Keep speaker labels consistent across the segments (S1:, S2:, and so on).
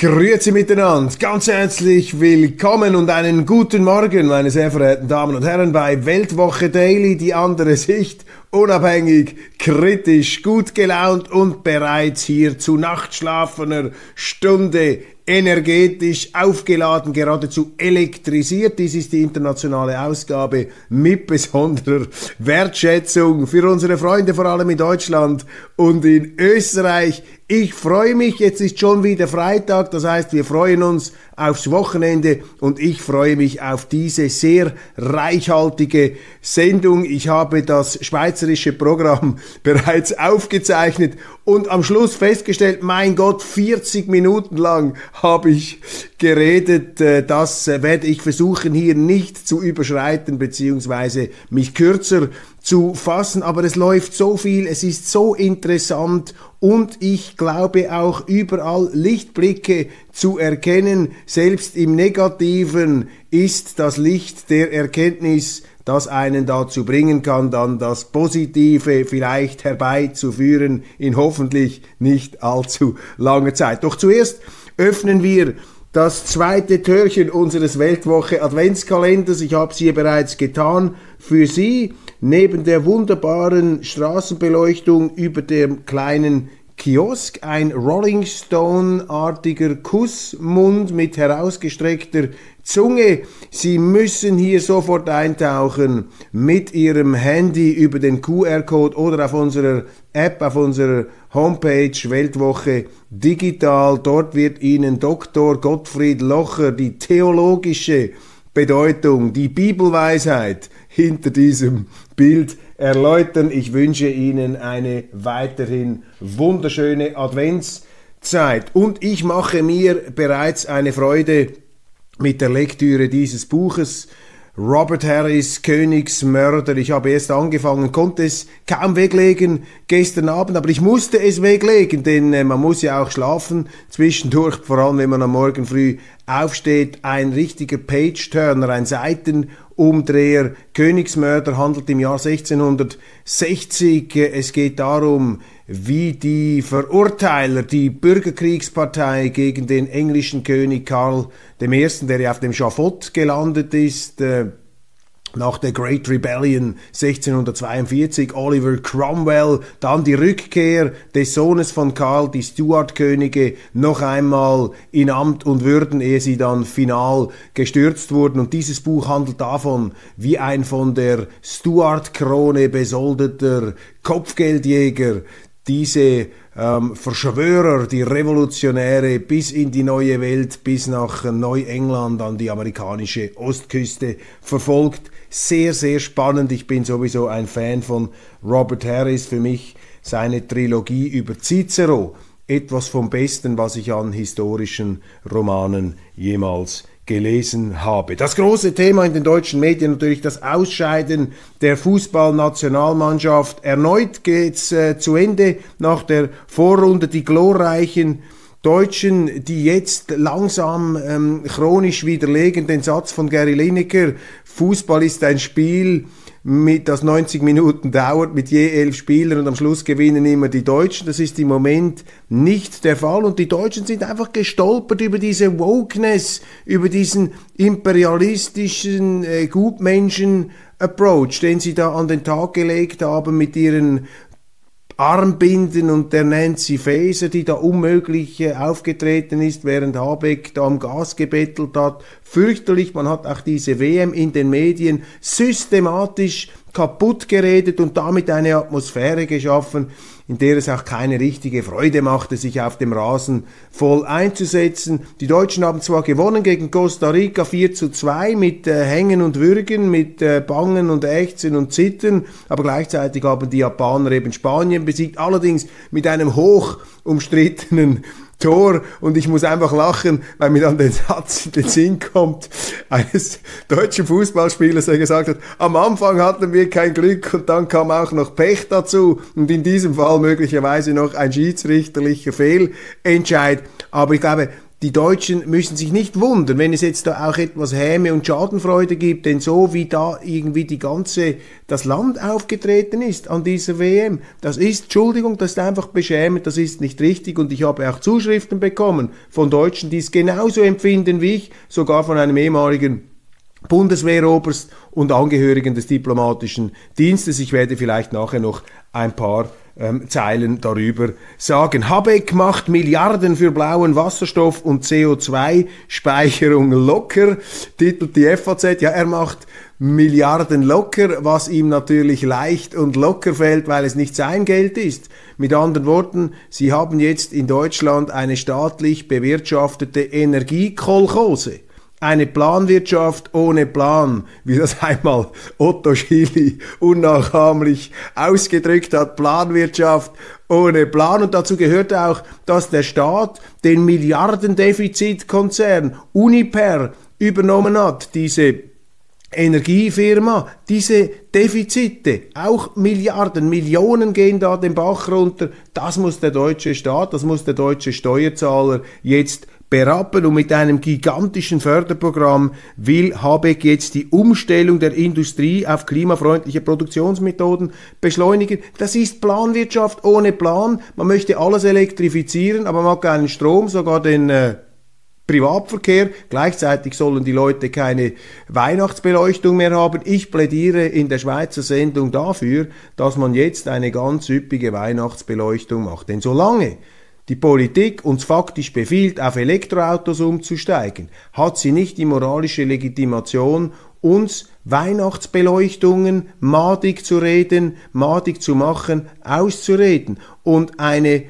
S1: Grüezi miteinander, ganz herzlich willkommen und einen guten Morgen, meine sehr verehrten Damen und Herren, bei Weltwoche Daily, die andere Sicht, unabhängig, kritisch, gut gelaunt und bereits hier zu nachtschlafener Stunde energetisch aufgeladen, geradezu elektrisiert. Dies ist die internationale Ausgabe mit besonderer Wertschätzung für unsere Freunde, vor allem in Deutschland und in Österreich. Ich freue mich, jetzt ist schon wieder Freitag, das heißt, wir freuen uns aufs Wochenende und ich freue mich auf diese sehr reichhaltige Sendung. Ich habe das schweizerische Programm bereits aufgezeichnet und am Schluss festgestellt, mein Gott, 40 Minuten lang habe ich geredet. Äh, das werde ich versuchen hier nicht zu überschreiten beziehungsweise mich kürzer zu fassen, aber es läuft so viel, es ist so interessant und ich glaube auch überall Lichtblicke zu erkennen. Selbst im Negativen ist das Licht der Erkenntnis, das einen dazu bringen kann, dann das Positive vielleicht herbeizuführen in hoffentlich nicht allzu langer Zeit. Doch zuerst öffnen wir das zweite Türchen unseres Weltwoche Adventskalenders. Ich habe es hier bereits getan für Sie neben der wunderbaren Straßenbeleuchtung über dem kleinen Kiosk ein Rolling Stone-artiger Kussmund mit herausgestreckter Zunge. Sie müssen hier sofort eintauchen mit Ihrem Handy über den QR-Code oder auf unserer App, auf unserer Homepage Weltwoche Digital. Dort wird Ihnen Dr. Gottfried Locher die theologische Bedeutung, die Bibelweisheit hinter diesem Bild erläutern. Ich wünsche Ihnen eine weiterhin wunderschöne Adventszeit und ich mache mir bereits eine Freude mit der Lektüre dieses Buches. Robert Harris, Königsmörder. Ich habe erst angefangen, konnte es kaum weglegen gestern Abend, aber ich musste es weglegen, denn äh, man muss ja auch schlafen zwischendurch, vor allem wenn man am Morgen früh aufsteht. Ein richtiger Page-Turner, ein Seitenumdreher. Königsmörder handelt im Jahr 1660. Es geht darum, wie die Verurteiler, die Bürgerkriegspartei gegen den englischen König Karl I., der ja auf dem Schafott gelandet ist, äh, nach der Great Rebellion 1642, Oliver Cromwell, dann die Rückkehr des Sohnes von Karl, die Stuart-Könige, noch einmal in Amt und Würden, ehe sie dann final gestürzt wurden. Und dieses Buch handelt davon, wie ein von der Stuart-Krone besoldeter Kopfgeldjäger diese ähm, Verschwörer, die Revolutionäre bis in die neue Welt, bis nach Neuengland an die amerikanische Ostküste verfolgt. Sehr, sehr spannend. Ich bin sowieso ein Fan von Robert Harris. Für mich seine Trilogie über Cicero etwas vom Besten, was ich an historischen Romanen jemals gelesen habe. Das große Thema in den deutschen Medien natürlich das Ausscheiden der Fußballnationalmannschaft. Erneut geht's äh, zu Ende nach der Vorrunde. Die glorreichen Deutschen, die jetzt langsam ähm, chronisch widerlegen den Satz von Gary Lineker, Fußball ist ein Spiel, mit, das 90 Minuten dauert, mit je elf Spielern und am Schluss gewinnen immer die Deutschen. Das ist im Moment nicht der Fall und die Deutschen sind einfach gestolpert über diese Wokeness, über diesen imperialistischen äh, Gutmenschen Approach, den sie da an den Tag gelegt haben mit ihren Armbinden und der Nancy Faeser, die da unmöglich aufgetreten ist, während Habeck da am Gas gebettelt hat. Fürchterlich, man hat auch diese WM in den Medien systematisch kaputt geredet und damit eine Atmosphäre geschaffen, in der es auch keine richtige Freude machte, sich auf dem Rasen voll einzusetzen. Die Deutschen haben zwar gewonnen gegen Costa Rica 4 zu 2 mit äh, Hängen und Würgen, mit äh, Bangen und Ächzen und Zittern, aber gleichzeitig haben die Japaner eben Spanien besiegt, allerdings mit einem hoch umstrittenen Tor und ich muss einfach lachen, weil mir dann der Satz in den Sinn kommt eines deutschen Fußballspielers, der gesagt hat, am Anfang hatten wir kein Glück und dann kam auch noch Pech dazu und in diesem Fall möglicherweise noch ein schiedsrichterlicher Fehlentscheid. Aber ich glaube, die Deutschen müssen sich nicht wundern, wenn es jetzt da auch etwas Häme und Schadenfreude gibt, denn so wie da irgendwie die ganze, das Land aufgetreten ist an dieser WM, das ist, Entschuldigung, das ist einfach beschämend, das ist nicht richtig und ich habe auch Zuschriften bekommen von Deutschen, die es genauso empfinden wie ich, sogar von einem ehemaligen Bundeswehroberst und Angehörigen des diplomatischen Dienstes. Ich werde vielleicht nachher noch ein paar ähm, Zeilen darüber sagen. Habeck macht Milliarden für blauen Wasserstoff und CO2-Speicherung locker, titelt die FAZ. Ja, er macht Milliarden locker, was ihm natürlich leicht und locker fällt, weil es nicht sein Geld ist. Mit anderen Worten, Sie haben jetzt in Deutschland eine staatlich bewirtschaftete Energiekolchose eine Planwirtschaft ohne Plan, wie das einmal Otto Schily unnachahmlich ausgedrückt hat, Planwirtschaft ohne Plan. Und dazu gehört auch, dass der Staat den Milliardendefizitkonzern Uniper übernommen hat, diese Energiefirma, diese Defizite, auch Milliarden, Millionen gehen da den Bach runter. Das muss der deutsche Staat, das muss der deutsche Steuerzahler jetzt berappen und mit einem gigantischen Förderprogramm will Habeck jetzt die Umstellung der Industrie auf klimafreundliche Produktionsmethoden beschleunigen. Das ist Planwirtschaft ohne Plan. Man möchte alles elektrifizieren, aber man hat keinen Strom, sogar den äh, Privatverkehr. Gleichzeitig sollen die Leute keine Weihnachtsbeleuchtung mehr haben. Ich plädiere in der Schweizer Sendung dafür, dass man jetzt eine ganz üppige Weihnachtsbeleuchtung macht. Denn solange die Politik uns faktisch befiehlt, auf Elektroautos umzusteigen, hat sie nicht die moralische Legitimation, uns Weihnachtsbeleuchtungen madig zu reden, madig zu machen, auszureden und eine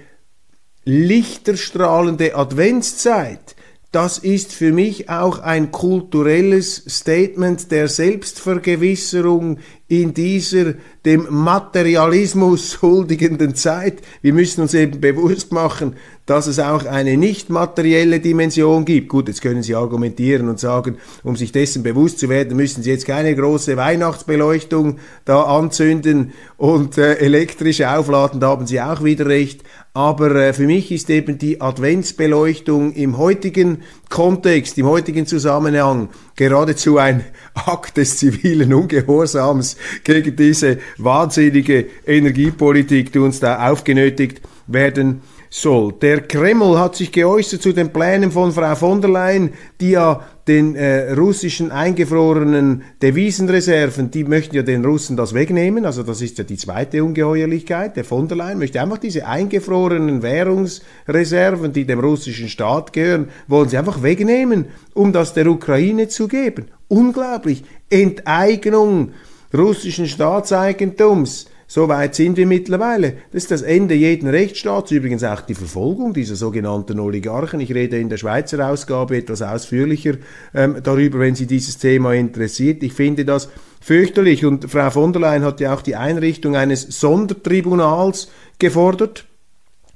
S1: lichterstrahlende Adventszeit das ist für mich auch ein kulturelles Statement der Selbstvergewisserung in dieser dem Materialismus huldigenden Zeit. Wir müssen uns eben bewusst machen, dass es auch eine nicht materielle Dimension gibt. Gut, jetzt können Sie argumentieren und sagen, um sich dessen bewusst zu werden, müssen Sie jetzt keine große Weihnachtsbeleuchtung da anzünden und äh, elektrisch aufladen, da haben Sie auch wieder recht. Aber äh, für mich ist eben die Adventsbeleuchtung im heutigen Kontext, im heutigen Zusammenhang geradezu ein Akt des zivilen Ungehorsams gegen diese wahnsinnige Energiepolitik, die uns da aufgenötigt werden soll. Der Kreml hat sich geäußert zu den Plänen von Frau von der Leyen, die ja den äh, russischen eingefrorenen Devisenreserven, die möchten ja den Russen das wegnehmen, also das ist ja die zweite Ungeheuerlichkeit. Der von der Leyen möchte einfach diese eingefrorenen Währungsreserven, die dem russischen Staat gehören, wollen sie einfach wegnehmen, um das der Ukraine zu geben. Unglaublich. Enteignung russischen Staatseigentums so weit sind wir mittlerweile. Das ist das Ende jeden Rechtsstaats, übrigens auch die Verfolgung dieser sogenannten Oligarchen. Ich rede in der Schweizer Ausgabe etwas ausführlicher ähm, darüber, wenn Sie dieses Thema interessiert. Ich finde das fürchterlich und Frau von der Leyen hat ja auch die Einrichtung eines Sondertribunals gefordert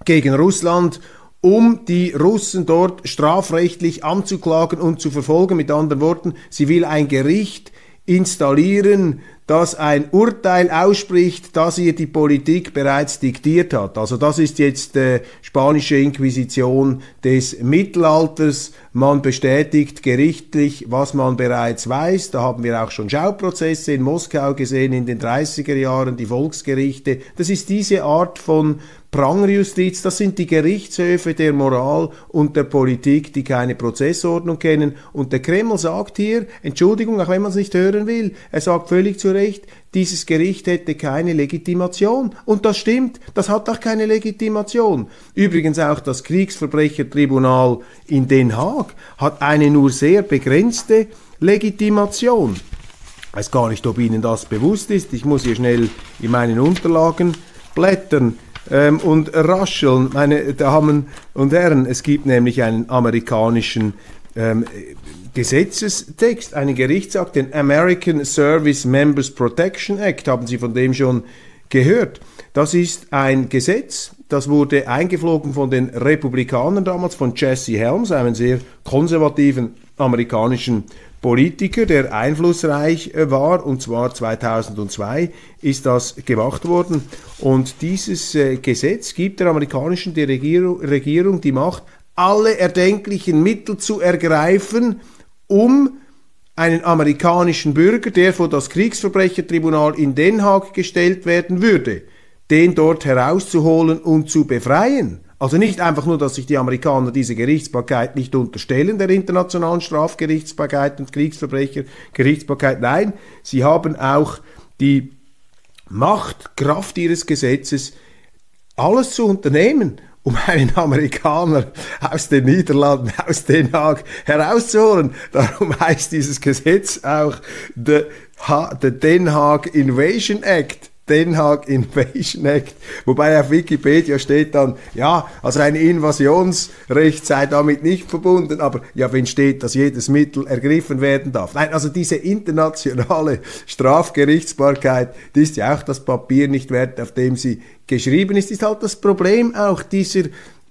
S1: gegen Russland um die Russen dort strafrechtlich anzuklagen und zu verfolgen. Mit anderen Worten, sie will ein Gericht installieren, das ein Urteil ausspricht, das ihr die Politik bereits diktiert hat. Also das ist jetzt äh, spanische Inquisition des Mittelalters. Man bestätigt gerichtlich, was man bereits weiß. Da haben wir auch schon Schauprozesse in Moskau gesehen in den 30er Jahren, die Volksgerichte. Das ist diese Art von Prangerjustiz, das sind die Gerichtshöfe der Moral und der Politik, die keine Prozessordnung kennen. Und der Kreml sagt hier, Entschuldigung, auch wenn man es nicht hören will, er sagt völlig zu Recht, dieses Gericht hätte keine Legitimation. Und das stimmt, das hat auch keine Legitimation. Übrigens auch das Kriegsverbrechertribunal in Den Haag hat eine nur sehr begrenzte Legitimation. Ich weiß gar nicht, ob Ihnen das bewusst ist. Ich muss hier schnell in meinen Unterlagen blättern ähm, und rascheln. Meine Damen und Herren, es gibt nämlich einen amerikanischen ähm, Gesetzestext, einen Gerichtsakt, den American Service Members Protection Act. Haben Sie von dem schon gehört? Das ist ein Gesetz, das wurde eingeflogen von den Republikanern damals, von Jesse Helms, einem sehr konservativen amerikanischen Politiker, der einflussreich äh, war, und zwar 2002 ist das gemacht worden. Und dieses äh, Gesetz gibt der amerikanischen Regierung, Regierung die Macht, alle erdenklichen Mittel zu ergreifen, um einen amerikanischen Bürger, der vor das Kriegsverbrechertribunal in Den Haag gestellt werden würde, den dort herauszuholen und zu befreien. Also nicht einfach nur, dass sich die Amerikaner diese Gerichtsbarkeit nicht unterstellen, der internationalen Strafgerichtsbarkeit und Kriegsverbrechergerichtsbarkeit. Nein, sie haben auch die Macht, Kraft ihres Gesetzes, alles zu unternehmen, um einen Amerikaner aus den Niederlanden, aus Den Haag herauszuholen. Darum heißt dieses Gesetz auch the, the Den Haag Invasion Act. Den Haag Invasion Act, wobei auf Wikipedia steht dann, ja, also ein Invasionsrecht sei damit nicht verbunden, aber ja, wenn steht, dass jedes Mittel ergriffen werden darf. Nein, also diese internationale Strafgerichtsbarkeit, die ist ja auch das Papier nicht wert, auf dem sie geschrieben ist, ist halt das Problem auch dieser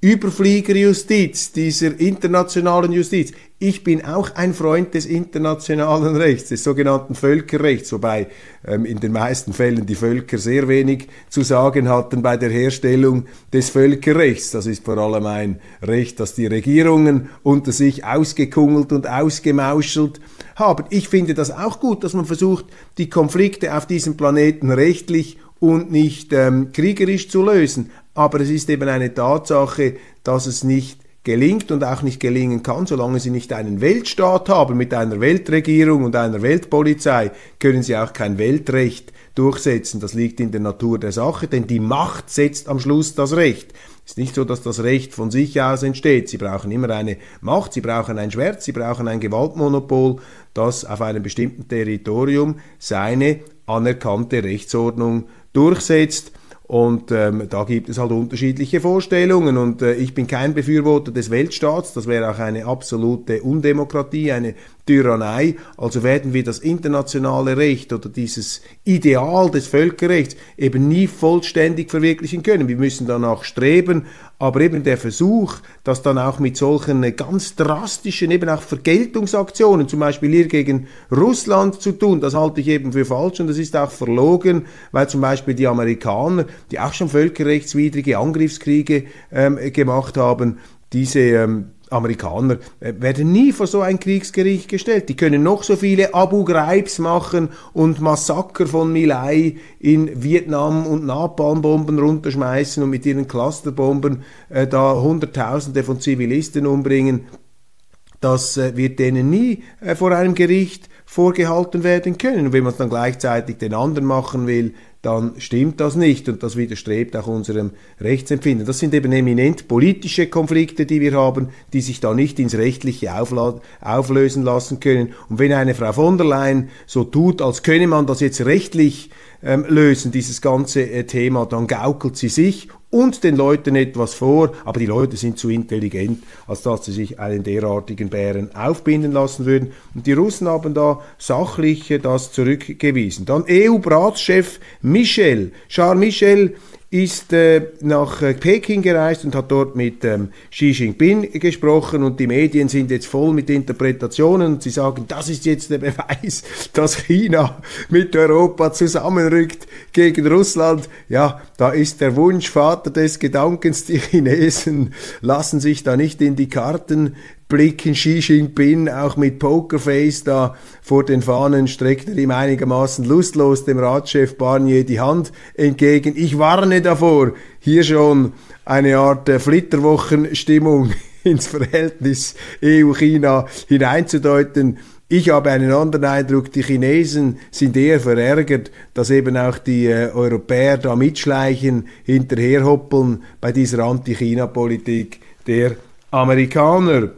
S1: Überfliegerjustiz, dieser internationalen Justiz. Ich bin auch ein Freund des internationalen Rechts, des sogenannten Völkerrechts, wobei ähm, in den meisten Fällen die Völker sehr wenig zu sagen hatten bei der Herstellung des Völkerrechts. Das ist vor allem ein Recht, das die Regierungen unter sich ausgekungelt und ausgemauschelt haben. Ich finde das auch gut, dass man versucht, die Konflikte auf diesem Planeten rechtlich und nicht ähm, kriegerisch zu lösen. Aber es ist eben eine Tatsache, dass es nicht gelingt und auch nicht gelingen kann, solange sie nicht einen Weltstaat haben mit einer Weltregierung und einer Weltpolizei, können sie auch kein Weltrecht durchsetzen. Das liegt in der Natur der Sache, denn die Macht setzt am Schluss das Recht. Es ist nicht so, dass das Recht von sich aus entsteht. Sie brauchen immer eine Macht, sie brauchen ein Schwert, sie brauchen ein Gewaltmonopol, das auf einem bestimmten Territorium seine anerkannte Rechtsordnung durchsetzt. Und ähm, da gibt es halt unterschiedliche Vorstellungen. Und äh, ich bin kein Befürworter des Weltstaats. Das wäre auch eine absolute Undemokratie, eine Tyrannei. Also werden wir das internationale Recht oder dieses Ideal des Völkerrechts eben nie vollständig verwirklichen können. Wir müssen danach streben, aber eben der Versuch, das dann auch mit solchen ganz drastischen, eben auch Vergeltungsaktionen, zum Beispiel hier gegen Russland zu tun, das halte ich eben für falsch und das ist auch verlogen, weil zum Beispiel die Amerikaner, die auch schon völkerrechtswidrige Angriffskriege ähm, gemacht haben, diese ähm, Amerikaner äh, werden nie vor so ein Kriegsgericht gestellt. Die können noch so viele Abu Ghraibs machen und Massaker von Milai in Vietnam und Napalmbomben runterschmeißen und mit ihren Clusterbomben äh, da Hunderttausende von Zivilisten umbringen. Das äh, wird denen nie äh, vor einem Gericht vorgehalten werden können. Und wenn man es dann gleichzeitig den anderen machen will, dann stimmt das nicht und das widerstrebt auch unserem Rechtsempfinden. Das sind eben eminent politische Konflikte, die wir haben, die sich da nicht ins Rechtliche auflösen lassen können. Und wenn eine Frau von der Leyen so tut, als könne man das jetzt rechtlich ähm, lösen, dieses ganze äh, Thema, dann gaukelt sie sich und den Leuten etwas vor, aber die Leute sind zu intelligent, als dass sie sich einen derartigen Bären aufbinden lassen würden. Und die Russen haben da sachlich das zurückgewiesen. Dann EU-Ratschef Michel, Charles Michel, ist äh, nach äh, Peking gereist und hat dort mit ähm, Xi Jinping gesprochen und die Medien sind jetzt voll mit Interpretationen und sie sagen, das ist jetzt der Beweis, dass China mit Europa zusammenrückt gegen Russland. Ja, da ist der Wunsch Vater des Gedankens, die Chinesen lassen sich da nicht in die Karten blicken Xi Jinping auch mit Pokerface da vor den Fahnen, streckt er ihm einigermaßen lustlos dem Ratschef Barnier die Hand entgegen. Ich warne davor, hier schon eine Art äh, Flitterwochenstimmung ins Verhältnis EU-China hineinzudeuten. Ich habe einen anderen Eindruck, die Chinesen sind eher verärgert, dass eben auch die äh, Europäer da mitschleichen, hinterherhoppeln bei dieser Anti-China-Politik der Amerikaner.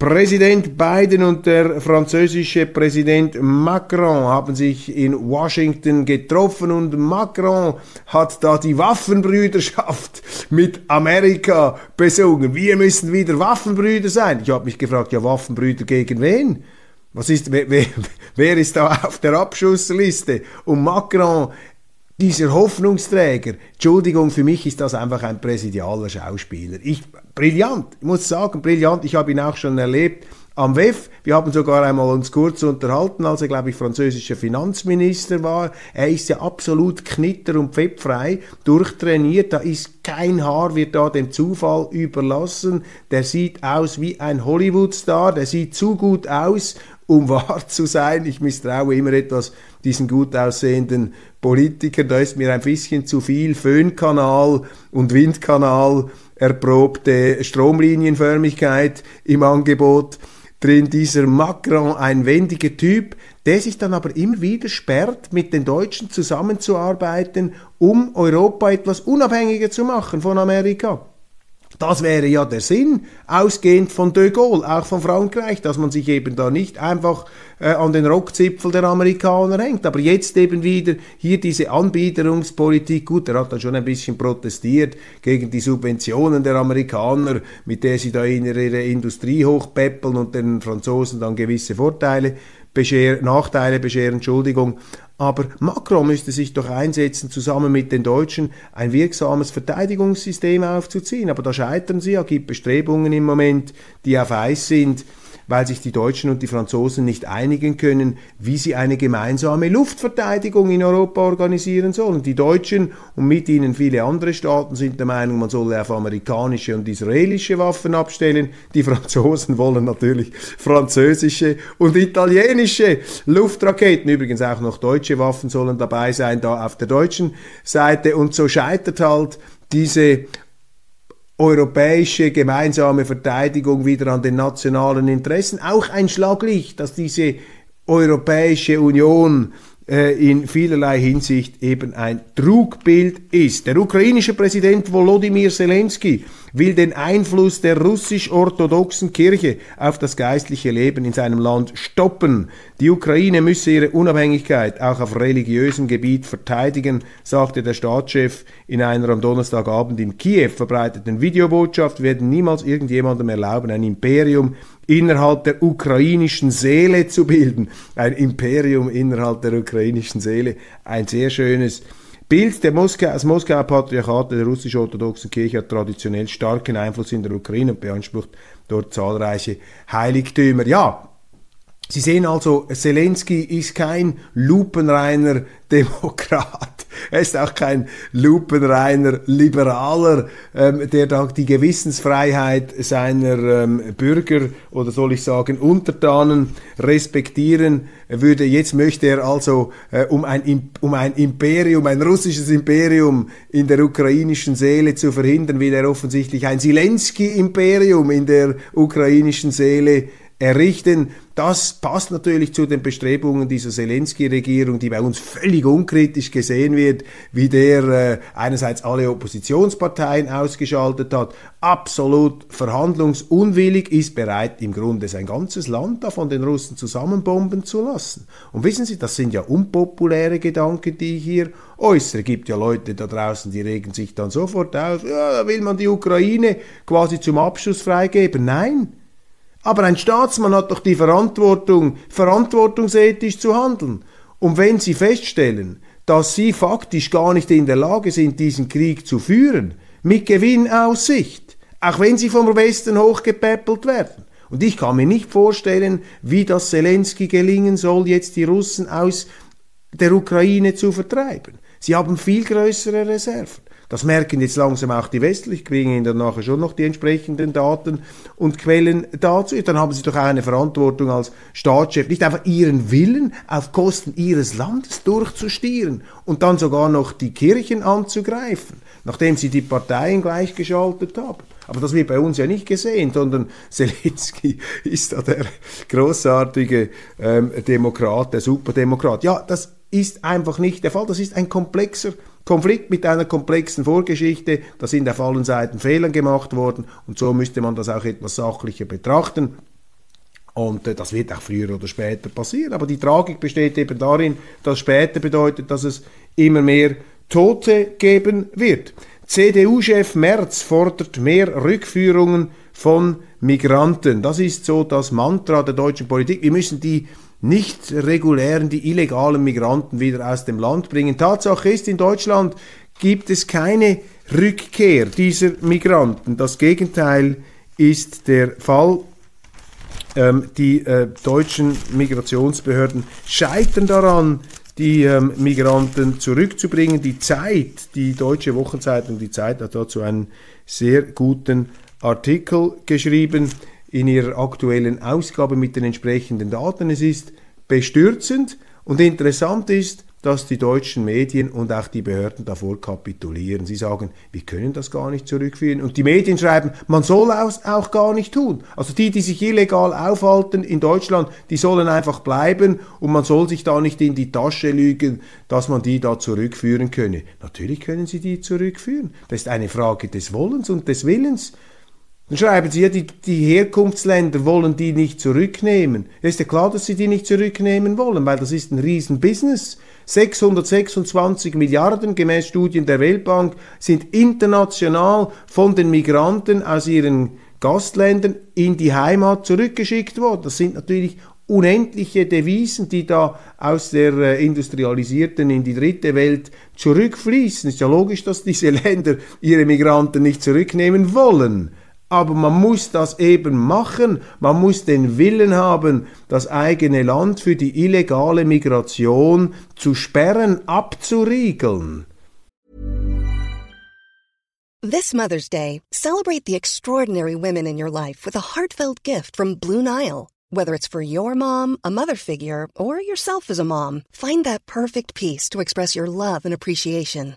S1: Präsident Biden und der französische Präsident Macron haben sich in Washington getroffen und Macron hat da die Waffenbrüderschaft mit Amerika besungen. Wir müssen wieder Waffenbrüder sein. Ich habe mich gefragt, ja Waffenbrüder gegen wen? Was ist, wer, wer, wer ist da auf der Abschussliste? Und Macron dieser Hoffnungsträger, Entschuldigung, für mich ist das einfach ein präsidialer Schauspieler. Ich, brillant, ich muss sagen, brillant. Ich habe ihn auch schon erlebt am WEF. Wir haben sogar einmal uns kurz unterhalten, als er, glaube ich, französischer Finanzminister war. Er ist ja absolut knitter- und pfeffrei, durchtrainiert. Da ist kein Haar, wird da dem Zufall überlassen. Der sieht aus wie ein Hollywood-Star. Der sieht zu gut aus, um wahr zu sein. Ich misstraue immer etwas diesen gut aussehenden Politikern. Da ist mir ein bisschen zu viel Föhnkanal und Windkanal erprobte Stromlinienförmigkeit im Angebot drin. Dieser Macron, ein wendiger Typ, der sich dann aber immer wieder sperrt, mit den Deutschen zusammenzuarbeiten, um Europa etwas unabhängiger zu machen von Amerika. Das wäre ja der Sinn, ausgehend von de Gaulle, auch von Frankreich, dass man sich eben da nicht einfach äh, an den Rockzipfel der Amerikaner hängt. Aber jetzt eben wieder hier diese Anbiederungspolitik. Gut, er hat dann schon ein bisschen protestiert gegen die Subventionen der Amerikaner, mit der sie da in ihre Industrie hochpäppeln und den Franzosen dann gewisse Vorteile bescheren, Nachteile bescheren, Entschuldigung. Aber Macron müsste sich doch einsetzen, zusammen mit den Deutschen ein wirksames Verteidigungssystem aufzuziehen. Aber da scheitern sie. Es gibt Bestrebungen im Moment, die auf Eis sind weil sich die Deutschen und die Franzosen nicht einigen können, wie sie eine gemeinsame Luftverteidigung in Europa organisieren sollen. Die Deutschen und mit ihnen viele andere Staaten sind der Meinung, man solle auf amerikanische und israelische Waffen abstellen. Die Franzosen wollen natürlich französische und italienische Luftraketen. Übrigens auch noch deutsche Waffen sollen dabei sein, da auf der deutschen Seite. Und so scheitert halt diese europäische gemeinsame Verteidigung wieder an den nationalen Interessen. Auch ein Schlaglicht, dass diese Europäische Union äh, in vielerlei Hinsicht eben ein Trugbild ist. Der ukrainische Präsident Volodymyr Zelensky will den Einfluss der russisch-orthodoxen Kirche auf das geistliche Leben in seinem Land stoppen. Die Ukraine müsse ihre Unabhängigkeit auch auf religiösem Gebiet verteidigen, sagte der Staatschef in einer am Donnerstagabend in Kiew verbreiteten Videobotschaft. Wir werden niemals irgendjemandem erlauben, ein Imperium innerhalb der ukrainischen Seele zu bilden. Ein Imperium innerhalb der ukrainischen Seele. Ein sehr schönes Bild der Moskau, das Moskauer Patriarchat der russisch-orthodoxen Kirche hat traditionell starken Einfluss in der Ukraine und beansprucht dort zahlreiche Heiligtümer. Ja, Sie sehen also, Zelensky ist kein lupenreiner Demokrat. Er ist auch kein lupenreiner Liberaler, ähm, der da die Gewissensfreiheit seiner ähm, Bürger oder soll ich sagen Untertanen respektieren würde. Jetzt möchte er also äh, um, ein, um ein Imperium, ein russisches Imperium in der ukrainischen Seele zu verhindern, will er offensichtlich ein Zelensky-Imperium in der ukrainischen Seele errichten. Das passt natürlich zu den Bestrebungen dieser Zelensky-Regierung, die bei uns völlig unkritisch gesehen wird, wie der äh, einerseits alle Oppositionsparteien ausgeschaltet hat, absolut verhandlungsunwillig, ist bereit, im Grunde sein ganzes Land da von den Russen zusammenbomben zu lassen. Und wissen Sie, das sind ja unpopuläre Gedanken, die ich hier äußere. Gibt ja Leute da draußen, die regen sich dann sofort aus, ja, will man die Ukraine quasi zum Abschluss freigeben. Nein, aber ein Staatsmann hat doch die Verantwortung, verantwortungsethisch zu handeln. Und wenn Sie feststellen, dass Sie faktisch gar nicht in der Lage sind, diesen Krieg zu führen, mit Gewinnaussicht, auch wenn Sie vom Westen hochgepäppelt werden. Und ich kann mir nicht vorstellen, wie das Zelensky gelingen soll, jetzt die Russen aus der Ukraine zu vertreiben. Sie haben viel größere Reserven. Das merken jetzt langsam auch die Westlichen, kriegen ihnen dann nachher schon noch die entsprechenden Daten und Quellen dazu. Dann haben sie doch auch eine Verantwortung als Staatschef, nicht einfach ihren Willen auf Kosten ihres Landes durchzustieren und dann sogar noch die Kirchen anzugreifen, nachdem sie die Parteien gleichgeschaltet haben. Aber das wird bei uns ja nicht gesehen, sondern Zelensky ist da der großartige ähm, Demokrat, der Superdemokrat. Ja, das ist einfach nicht der Fall. Das ist ein komplexer Konflikt mit einer komplexen Vorgeschichte, da sind auf allen Seiten Fehler gemacht worden und so müsste man das auch etwas sachlicher betrachten. Und äh, das wird auch früher oder später passieren. Aber die Tragik besteht eben darin, dass später bedeutet, dass es immer mehr Tote geben wird. CDU-Chef Merz fordert mehr Rückführungen von Migranten. Das ist so das Mantra der deutschen Politik. Wir müssen die nicht regulären, die illegalen Migranten wieder aus dem Land bringen. Tatsache ist, in Deutschland gibt es keine Rückkehr dieser Migranten. Das Gegenteil ist der Fall. Ähm, die äh, deutschen Migrationsbehörden scheitern daran, die ähm, Migranten zurückzubringen. Die Zeit, die deutsche Wochenzeitung, die Zeit hat dazu einen sehr guten Artikel geschrieben in ihrer aktuellen Ausgabe mit den entsprechenden Daten. Es ist bestürzend und interessant ist, dass die deutschen Medien und auch die Behörden davor kapitulieren. Sie sagen, wir können das gar nicht zurückführen. Und die Medien schreiben, man soll es auch gar nicht tun. Also die, die sich illegal aufhalten in Deutschland, die sollen einfach bleiben und man soll sich da nicht in die Tasche lügen, dass man die da zurückführen könne. Natürlich können sie die zurückführen. Das ist eine Frage des Wollens und des Willens. Dann schreiben sie ja, die, die Herkunftsländer wollen die nicht zurücknehmen. Ist ja klar, dass sie die nicht zurücknehmen wollen, weil das ist ein Riesenbusiness. 626 Milliarden gemäß Studien der Weltbank sind international von den Migranten aus ihren Gastländern in die Heimat zurückgeschickt worden. Das sind natürlich unendliche Devisen, die da aus der äh, industrialisierten in die dritte Welt zurückfließen. Ist ja logisch, dass diese Länder ihre Migranten nicht zurücknehmen wollen aber man muss das eben machen. Man muss den Willen haben, das eigene Land für die illegale Migration zu sperren, abzuriegeln.
S2: This Mother's Day, celebrate the extraordinary women in your life with a heartfelt gift from Blue Nile. Whether it's for your mom, a mother figure, or yourself as a mom, find that perfect piece to express your love and appreciation.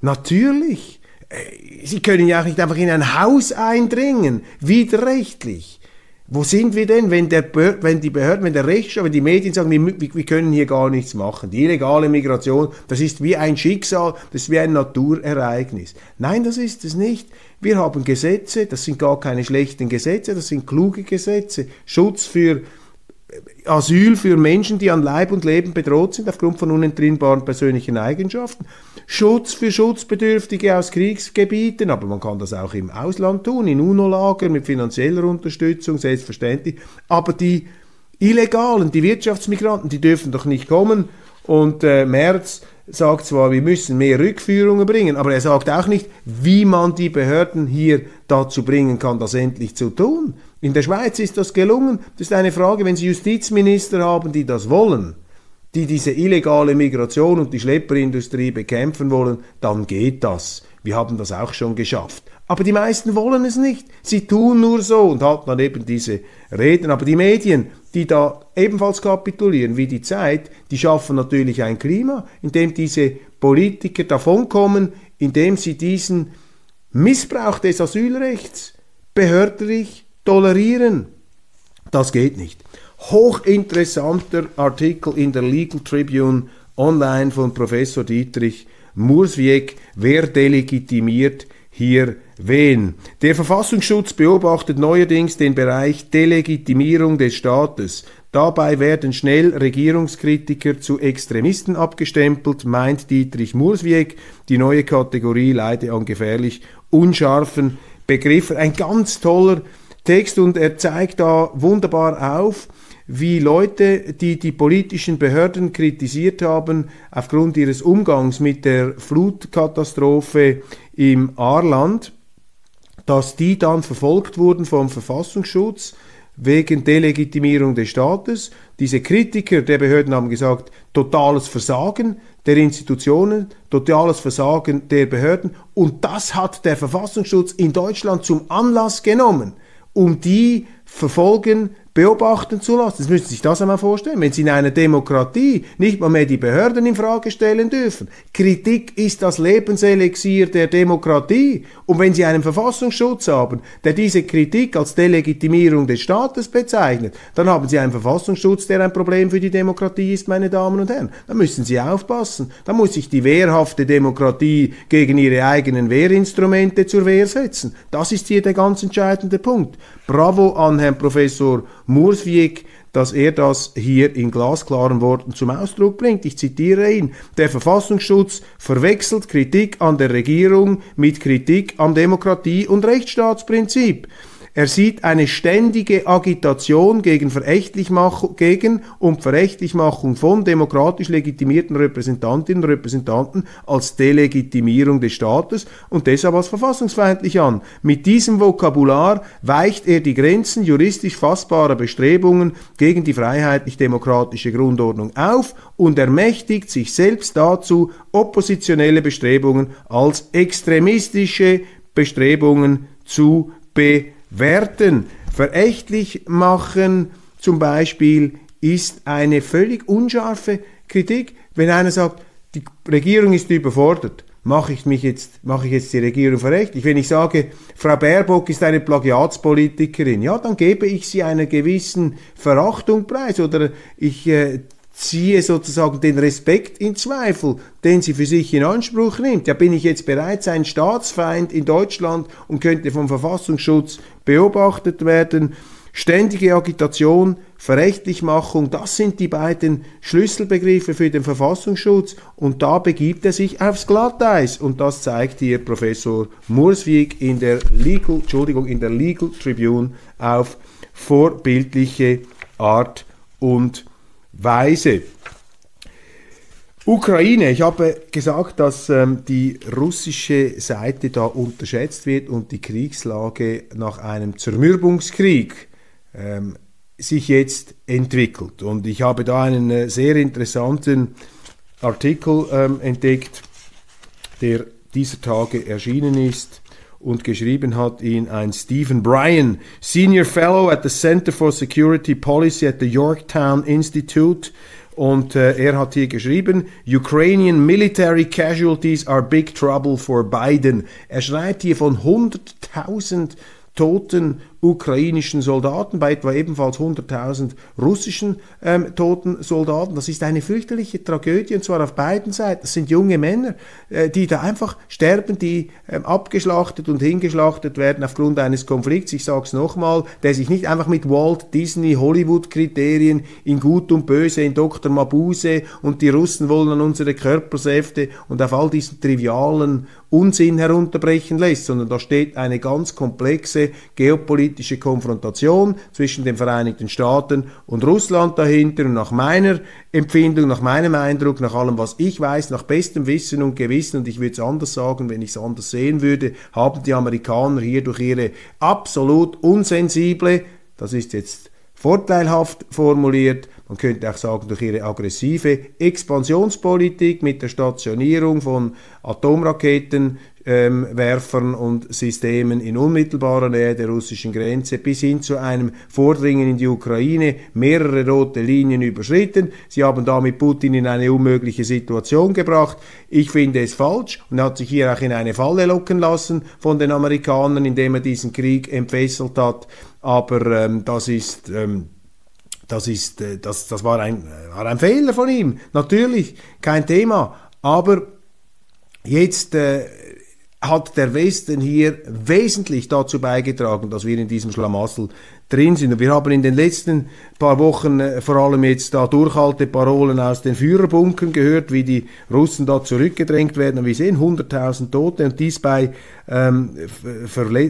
S1: Natürlich. Äh, Sie können ja auch nicht einfach in ein Haus eindringen, widerrechtlich. Wo sind wir denn, wenn, der, wenn die Behörden, wenn der Rechtsstaat, wenn die Medien sagen, wir, wir können hier gar nichts machen? Die illegale Migration, das ist wie ein Schicksal, das ist wie ein Naturereignis. Nein, das ist es nicht. Wir haben Gesetze, das sind gar keine schlechten Gesetze, das sind kluge Gesetze. Schutz für Asyl für Menschen, die an Leib und Leben bedroht sind aufgrund von unentrinnbaren persönlichen Eigenschaften. Schutz für Schutzbedürftige aus Kriegsgebieten, aber man kann das auch im Ausland tun, in UNO-Lagern mit finanzieller Unterstützung, selbstverständlich. Aber die Illegalen, die Wirtschaftsmigranten, die dürfen doch nicht kommen. Und äh, Merz sagt zwar, wir müssen mehr Rückführungen bringen, aber er sagt auch nicht, wie man die Behörden hier dazu bringen kann, das endlich zu tun. In der Schweiz ist das gelungen. Das ist eine Frage, wenn Sie Justizminister haben, die das wollen, die diese illegale Migration und die Schlepperindustrie bekämpfen wollen, dann geht das. Wir haben das auch schon geschafft. Aber die meisten wollen es nicht. Sie tun nur so und halten dann eben diese Reden. Aber die Medien, die da ebenfalls kapitulieren, wie die Zeit, die schaffen natürlich ein Klima, in dem diese Politiker davonkommen, indem sie diesen Missbrauch des Asylrechts behördlich tolerieren. Das geht nicht. Hochinteressanter Artikel in der Legal Tribune online von Professor Dietrich Murswieck. Wer delegitimiert hier wen? Der Verfassungsschutz beobachtet neuerdings den Bereich Delegitimierung des Staates. Dabei werden schnell Regierungskritiker zu Extremisten abgestempelt, meint Dietrich Murswieck. Die neue Kategorie leide an gefährlich unscharfen Begriffen. Ein ganz toller Text und er zeigt da wunderbar auf, wie Leute, die die politischen Behörden kritisiert haben, aufgrund ihres Umgangs mit der Flutkatastrophe im Aarland, dass die dann verfolgt wurden vom Verfassungsschutz wegen Delegitimierung des Staates. Diese Kritiker der Behörden haben gesagt, totales Versagen der Institutionen, totales Versagen der Behörden. Und das hat der Verfassungsschutz in Deutschland zum Anlass genommen, um die verfolgen, beobachten zu lassen. Das müssen Sie sich das einmal vorstellen. Wenn Sie in einer Demokratie nicht mal mehr die Behörden in Frage stellen dürfen. Kritik ist das Lebenselixier der Demokratie. Und wenn Sie einen Verfassungsschutz haben, der diese Kritik als Delegitimierung des Staates bezeichnet, dann haben Sie einen Verfassungsschutz, der ein Problem für die Demokratie ist, meine Damen und Herren. Da müssen Sie aufpassen. Da muss sich die wehrhafte Demokratie gegen ihre eigenen Wehrinstrumente zur Wehr setzen. Das ist hier der ganz entscheidende Punkt. Bravo an Herrn Professor Murswijk, dass er das hier in glasklaren Worten zum Ausdruck bringt. Ich zitiere ihn. Der Verfassungsschutz verwechselt Kritik an der Regierung mit Kritik am Demokratie- und Rechtsstaatsprinzip. Er sieht eine ständige Agitation gegen, gegen und Verächtlichmachung von demokratisch legitimierten Repräsentantinnen und Repräsentanten als Delegitimierung des Staates und deshalb als verfassungsfeindlich an. Mit diesem Vokabular weicht er die Grenzen juristisch fassbarer Bestrebungen gegen die freiheitlich-demokratische Grundordnung auf und ermächtigt sich selbst dazu, oppositionelle Bestrebungen als extremistische Bestrebungen zu bewerten werten. Verächtlich machen zum Beispiel ist eine völlig unscharfe Kritik. Wenn einer sagt, die Regierung ist überfordert, mache ich mich jetzt, mache ich jetzt die Regierung verächtlich. Wenn ich sage, Frau Baerbock ist eine Plagiatspolitikerin, ja, dann gebe ich sie einer gewissen Verachtung preis oder ich äh, ziehe sozusagen den Respekt in Zweifel, den sie für sich in Anspruch nimmt. Ja, bin ich jetzt bereits ein Staatsfeind in Deutschland und könnte vom Verfassungsschutz beobachtet werden? Ständige Agitation, Verrechtlichmachung, das sind die beiden Schlüsselbegriffe für den Verfassungsschutz und da begibt er sich aufs Glatteis und das zeigt hier Professor Murswig in der Legal, Entschuldigung, in der Legal Tribune auf vorbildliche Art und Weise. Ukraine, ich habe gesagt, dass ähm, die russische Seite da unterschätzt wird und die Kriegslage nach einem Zermürbungskrieg ähm, sich jetzt entwickelt. Und ich habe da einen äh, sehr interessanten Artikel ähm, entdeckt, der dieser Tage erschienen ist und geschrieben hat ihn ein Stephen Bryan, Senior Fellow at the Center for Security Policy at the Yorktown Institute. Und äh, er hat hier geschrieben, Ukrainian military casualties are big trouble for Biden. Er schreibt hier von 100.000 toten ukrainischen Soldaten, bei etwa ebenfalls 100.000 russischen ähm, toten Soldaten. Das ist eine fürchterliche Tragödie und zwar auf beiden Seiten. Das sind junge Männer, äh, die da einfach sterben, die ähm, abgeschlachtet und hingeschlachtet werden aufgrund eines Konflikts. Ich sage es nochmal, der sich nicht einfach mit Walt Disney Hollywood-Kriterien in Gut und Böse, in Dr. Mabuse und die Russen wollen an unsere Körpersäfte und auf all diesen trivialen Unsinn herunterbrechen lässt, sondern da steht eine ganz komplexe geopolitische politische Konfrontation zwischen den Vereinigten Staaten und Russland dahinter. Und nach meiner Empfindung, nach meinem Eindruck, nach allem, was ich weiß, nach bestem Wissen und Gewissen, und ich würde es anders sagen, wenn ich es anders sehen würde, haben die Amerikaner hier durch ihre absolut unsensible, das ist jetzt vorteilhaft formuliert, man könnte auch sagen, durch ihre aggressive Expansionspolitik mit der Stationierung von Atomraketen ähm, Werfern und Systemen in unmittelbarer Nähe der russischen Grenze bis hin zu einem Vordringen in die Ukraine mehrere rote Linien überschritten. Sie haben damit Putin in eine unmögliche Situation gebracht. Ich finde es falsch und er hat sich hier auch in eine Falle locken lassen von den Amerikanern, indem er diesen Krieg entfesselt hat. Aber ähm, das ist ähm, das ist äh, das das war ein war ein Fehler von ihm. Natürlich kein Thema. Aber jetzt äh, hat der Westen hier wesentlich dazu beigetragen, dass wir in diesem Schlamassel drin sind. Und wir haben in den letzten paar Wochen äh, vor allem jetzt da Durchhalteparolen aus den Führerbunkern gehört, wie die Russen da zurückgedrängt werden. Und wir sehen 100.000 Tote und dies bei, ähm,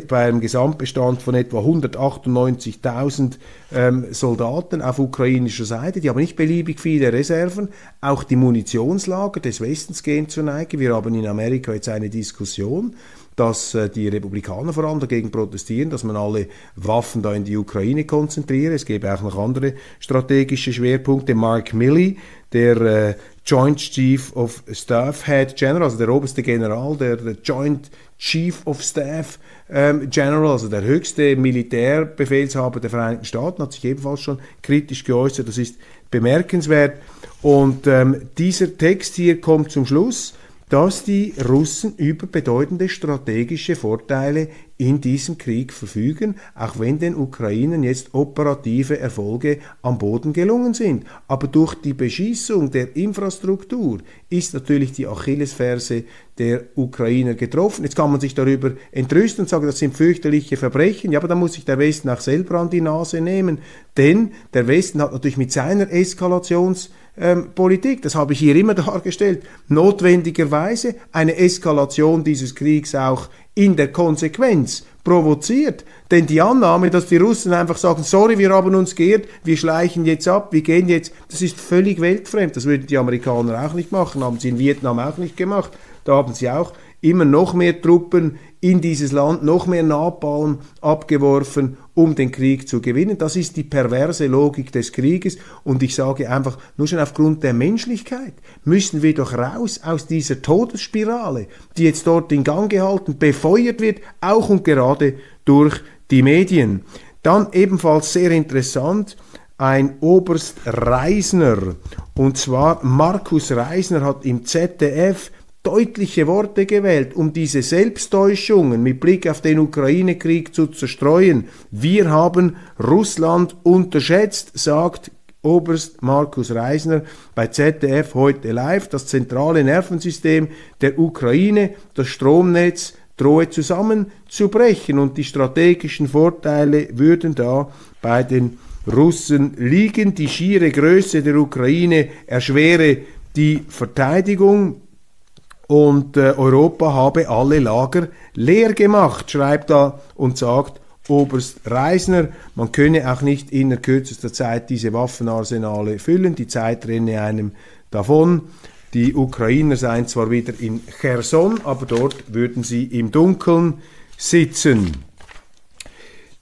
S1: bei einem Gesamtbestand von etwa 198.000 ähm, Soldaten auf ukrainischer Seite. Die haben nicht beliebig viele Reserven. Auch die Munitionslager des Westens gehen zur Neige. Wir haben in Amerika jetzt eine Diskussion dass äh, die Republikaner vor allem dagegen protestieren, dass man alle Waffen da in die Ukraine konzentriere. Es gäbe auch noch andere strategische Schwerpunkte. Mark Milley, der äh, Joint Chief of Staff Head General, also der oberste General, der, Joint Chief of Staff ähm, General, also der höchste Militärbefehlshaber der Vereinigten Staaten, hat sich ebenfalls schon kritisch geäußert. Das ist bemerkenswert. Und ähm, dieser Text hier kommt zum Schluss dass die Russen über bedeutende strategische Vorteile in diesem Krieg verfügen, auch wenn den Ukrainern jetzt operative Erfolge am Boden gelungen sind. Aber durch die Beschießung der Infrastruktur ist natürlich die Achillesferse der Ukrainer getroffen. Jetzt kann man sich darüber entrüsten und sagen, das sind fürchterliche Verbrechen. Ja, aber da muss sich der Westen auch selber an die Nase nehmen, denn der Westen hat natürlich mit seiner Eskalations ähm, Politik, das habe ich hier immer dargestellt, notwendigerweise eine Eskalation dieses Kriegs auch in der Konsequenz provoziert. Denn die Annahme, dass die Russen einfach sagen, sorry, wir haben uns geirrt, wir schleichen jetzt ab, wir gehen jetzt, das ist völlig weltfremd. Das würden die Amerikaner auch nicht machen, haben sie in Vietnam auch nicht gemacht. Da haben sie auch immer noch mehr Truppen in dieses Land, noch mehr Napalm abgeworfen, um den Krieg zu gewinnen. Das ist die perverse Logik des Krieges. Und ich sage einfach, nur schon aufgrund der Menschlichkeit müssen wir doch raus aus dieser Todesspirale, die jetzt dort in Gang gehalten, befeuert wird, auch und gerade durch die Medien. Dann ebenfalls sehr interessant, ein Oberst Reisner. Und zwar Markus Reisner hat im ZDF deutliche Worte gewählt, um diese Selbsttäuschungen mit Blick auf den Ukraine-Krieg zu zerstreuen. Wir haben Russland unterschätzt, sagt Oberst Markus Reisner bei ZDF heute live. Das zentrale Nervensystem der Ukraine, das Stromnetz, drohe zusammenzubrechen und die strategischen Vorteile würden da bei den Russen liegen. Die schiere Größe der Ukraine erschwere die Verteidigung und äh, Europa habe alle Lager leer gemacht, schreibt er und sagt Oberst Reisner, man könne auch nicht in kürzester Zeit diese Waffenarsenale füllen, die Zeit renne einem davon. Die Ukrainer seien zwar wieder in Cherson, aber dort würden sie im Dunkeln sitzen.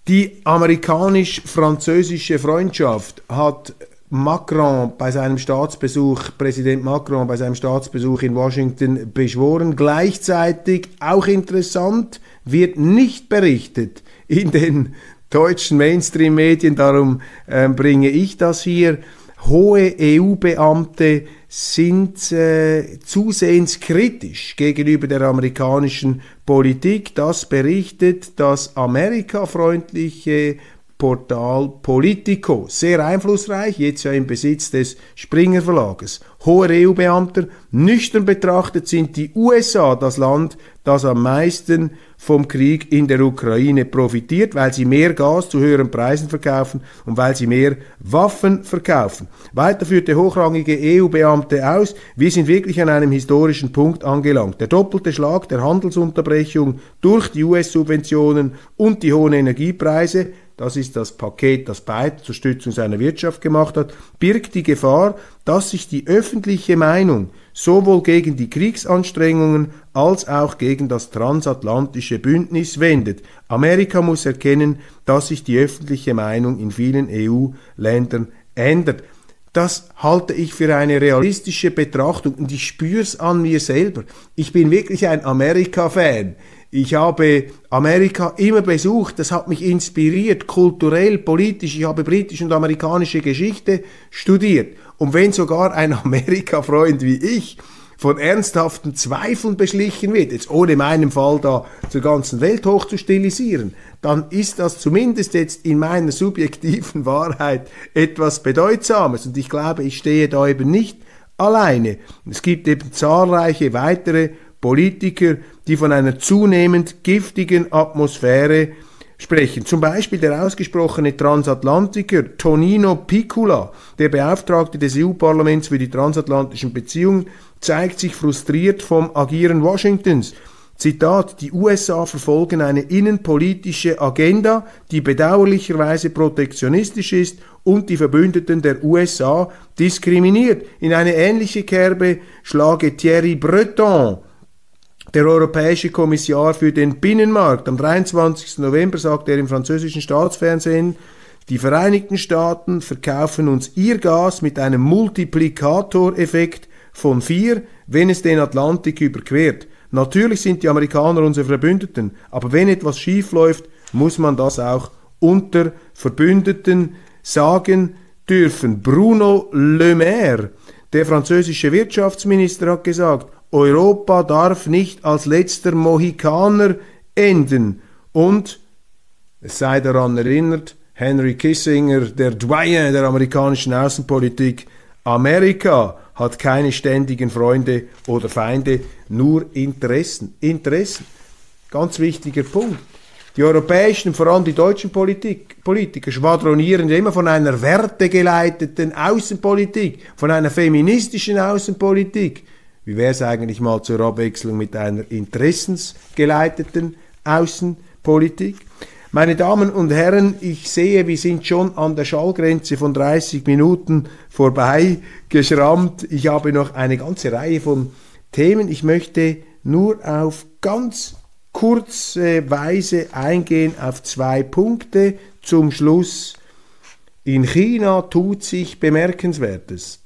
S1: Die amerikanisch-französische Freundschaft hat Macron bei seinem Staatsbesuch, Präsident Macron bei seinem Staatsbesuch in Washington beschworen. Gleichzeitig, auch interessant, wird nicht berichtet in den deutschen Mainstream-Medien, darum äh, bringe ich das hier. Hohe EU-Beamte sind äh, zusehends kritisch gegenüber der amerikanischen Politik. Das berichtet das amerikafreundliche Portal Politico. Sehr einflussreich, jetzt ja im Besitz des Springer Verlages. Hoher EU-Beamter, nüchtern betrachtet sind die USA das Land, das am meisten vom Krieg in der Ukraine profitiert, weil sie mehr Gas zu höheren Preisen verkaufen und weil sie mehr Waffen verkaufen. Weiter führte hochrangige EU-Beamte aus, wir sind wirklich an einem historischen Punkt angelangt. Der doppelte Schlag der Handelsunterbrechung durch die US-Subventionen und die hohen Energiepreise das ist das Paket, das Biden zur Stützung seiner Wirtschaft gemacht hat, birgt die Gefahr, dass sich die öffentliche Meinung sowohl gegen die Kriegsanstrengungen als auch gegen das transatlantische Bündnis wendet. Amerika muss erkennen, dass sich die öffentliche Meinung in vielen EU-Ländern ändert. Das halte ich für eine realistische Betrachtung und ich spüre es an mir selber. Ich bin wirklich ein Amerika-Fan. Ich habe Amerika immer besucht, das hat mich inspiriert, kulturell, politisch. Ich habe britische und amerikanische Geschichte studiert. Und wenn sogar ein Amerika-Freund wie ich von ernsthaften Zweifeln beschlichen wird, jetzt ohne meinen Fall da zur ganzen Welt hoch zu stilisieren, dann ist das zumindest jetzt in meiner subjektiven Wahrheit etwas Bedeutsames. Und ich glaube, ich stehe da eben nicht alleine. Es gibt eben zahlreiche weitere Politiker, die von einer zunehmend giftigen Atmosphäre sprechen. Zum Beispiel der ausgesprochene Transatlantiker Tonino Piccola, der Beauftragte des EU-Parlaments für die transatlantischen Beziehungen, zeigt sich frustriert vom Agieren Washingtons. Zitat, die USA verfolgen eine innenpolitische Agenda, die bedauerlicherweise protektionistisch ist und die Verbündeten der USA diskriminiert. In eine ähnliche Kerbe schlage Thierry Breton, der Europäische Kommissar für den Binnenmarkt. Am 23. November sagt er im französischen Staatsfernsehen, die Vereinigten Staaten verkaufen uns ihr Gas mit einem Multiplikatoreffekt von vier, wenn es den Atlantik überquert. Natürlich sind die Amerikaner unsere Verbündeten, aber wenn etwas schief läuft, muss man das auch unter Verbündeten sagen dürfen. Bruno Le Maire, der französische Wirtschaftsminister, hat gesagt, Europa darf nicht als letzter Mohikaner enden. Und es sei daran erinnert, Henry Kissinger, der Doyen der amerikanischen Außenpolitik, Amerika hat keine ständigen Freunde oder Feinde, nur Interessen. Interessen. Ganz wichtiger Punkt. Die europäischen, vor allem die deutschen Politik, Politiker schwadronieren immer von einer wertegeleiteten Außenpolitik, von einer feministischen Außenpolitik. Wie wäre es eigentlich mal zur Abwechslung mit einer interessensgeleiteten Außenpolitik? Meine Damen und Herren, ich sehe, wir sind schon an der Schallgrenze von 30 Minuten vorbei geschrammt. Ich habe noch eine ganze Reihe von Themen. Ich möchte nur auf ganz kurze Weise eingehen auf zwei Punkte. Zum Schluss, in China tut sich Bemerkenswertes.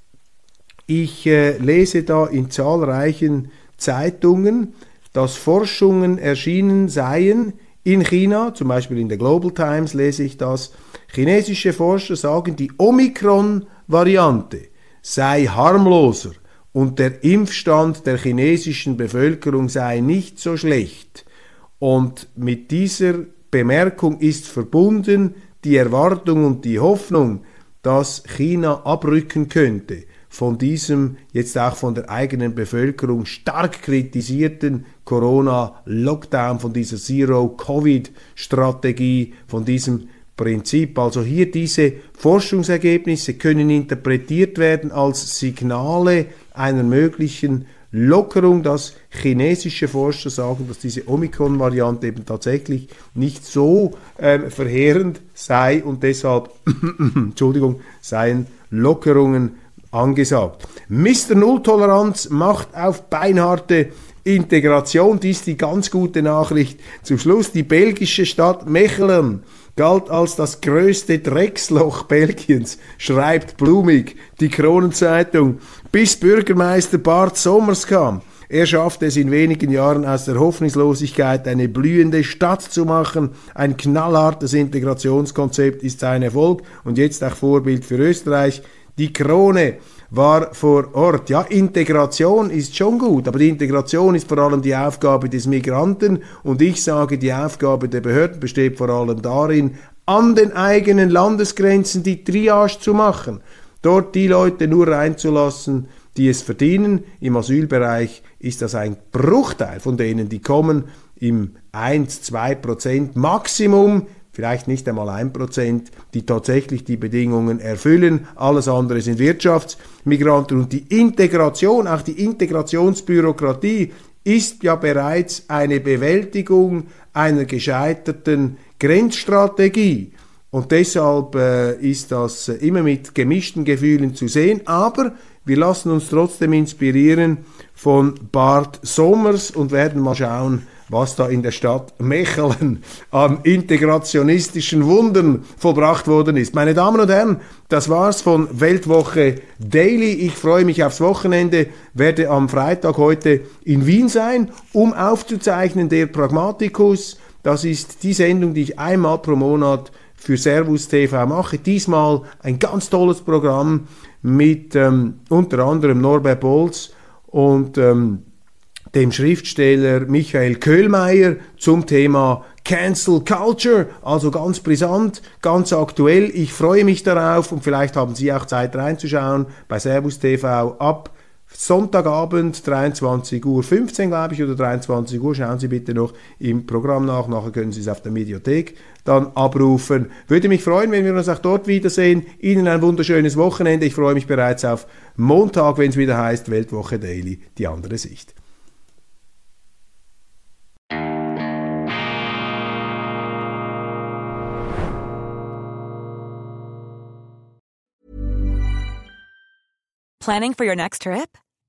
S1: Ich äh, lese da in zahlreichen Zeitungen, dass Forschungen erschienen seien in China, zum Beispiel in der Global Times lese ich das. Chinesische Forscher sagen, die Omikron-Variante sei harmloser und der Impfstand der chinesischen Bevölkerung sei nicht so schlecht. Und mit dieser Bemerkung ist verbunden die Erwartung und die Hoffnung, dass China abrücken könnte von diesem jetzt auch von der eigenen Bevölkerung stark kritisierten Corona-Lockdown, von dieser Zero-Covid-Strategie, von diesem Prinzip. Also hier diese Forschungsergebnisse können interpretiert werden als Signale einer möglichen Lockerung, dass chinesische Forscher sagen, dass diese Omikron-Variante eben tatsächlich nicht so äh, verheerend sei und deshalb, Entschuldigung, seien Lockerungen angesagt. Mr. Nulltoleranz macht auf beinharte Integration. Dies die ganz gute Nachricht. Zum Schluss die belgische Stadt Mechelen galt als das größte Drecksloch Belgiens, schreibt blumig die Kronenzeitung, bis Bürgermeister Bart Sommers kam. Er schaffte es in wenigen Jahren aus der Hoffnungslosigkeit eine blühende Stadt zu machen. Ein knallhartes Integrationskonzept ist sein Erfolg und jetzt auch Vorbild für Österreich. Die Krone war vor Ort. Ja, Integration ist schon gut, aber die Integration ist vor allem die Aufgabe des Migranten und ich sage, die Aufgabe der Behörden besteht vor allem darin, an den eigenen Landesgrenzen die Triage zu machen, dort die Leute nur reinzulassen, die es verdienen. Im Asylbereich ist das ein Bruchteil von denen, die kommen im 1, 2 Prozent Maximum vielleicht nicht einmal ein Prozent, die tatsächlich die Bedingungen erfüllen. Alles andere sind Wirtschaftsmigranten und die Integration, auch die Integrationsbürokratie ist ja bereits eine Bewältigung einer gescheiterten Grenzstrategie. Und deshalb äh, ist das äh, immer mit gemischten Gefühlen zu sehen. Aber wir lassen uns trotzdem inspirieren von Bart Sommers und werden mal schauen, was da in der Stadt Mechelen an integrationistischen Wundern vollbracht worden ist. Meine Damen und Herren, das war's von Weltwoche Daily. Ich freue mich aufs Wochenende, werde am Freitag heute in Wien sein, um aufzuzeichnen der Pragmaticus. Das ist die Sendung, die ich einmal pro Monat für Servus TV mache. Diesmal ein ganz tolles Programm mit ähm, unter anderem Norbert Bolz und ähm, dem Schriftsteller Michael Köhlmeier zum Thema Cancel Culture, also ganz brisant, ganz aktuell. Ich freue mich darauf und vielleicht haben Sie auch Zeit reinzuschauen bei Servus TV ab Sonntagabend 23.15 Uhr, glaube ich, oder 23 Uhr. Schauen Sie bitte noch im Programm nach. Nachher können Sie es auf der Mediothek dann abrufen. Würde mich freuen, wenn wir uns auch dort wiedersehen. Ihnen ein wunderschönes Wochenende. Ich freue mich bereits auf Montag, wenn es wieder heißt Weltwoche Daily, die andere Sicht.
S3: Planning for your next trip?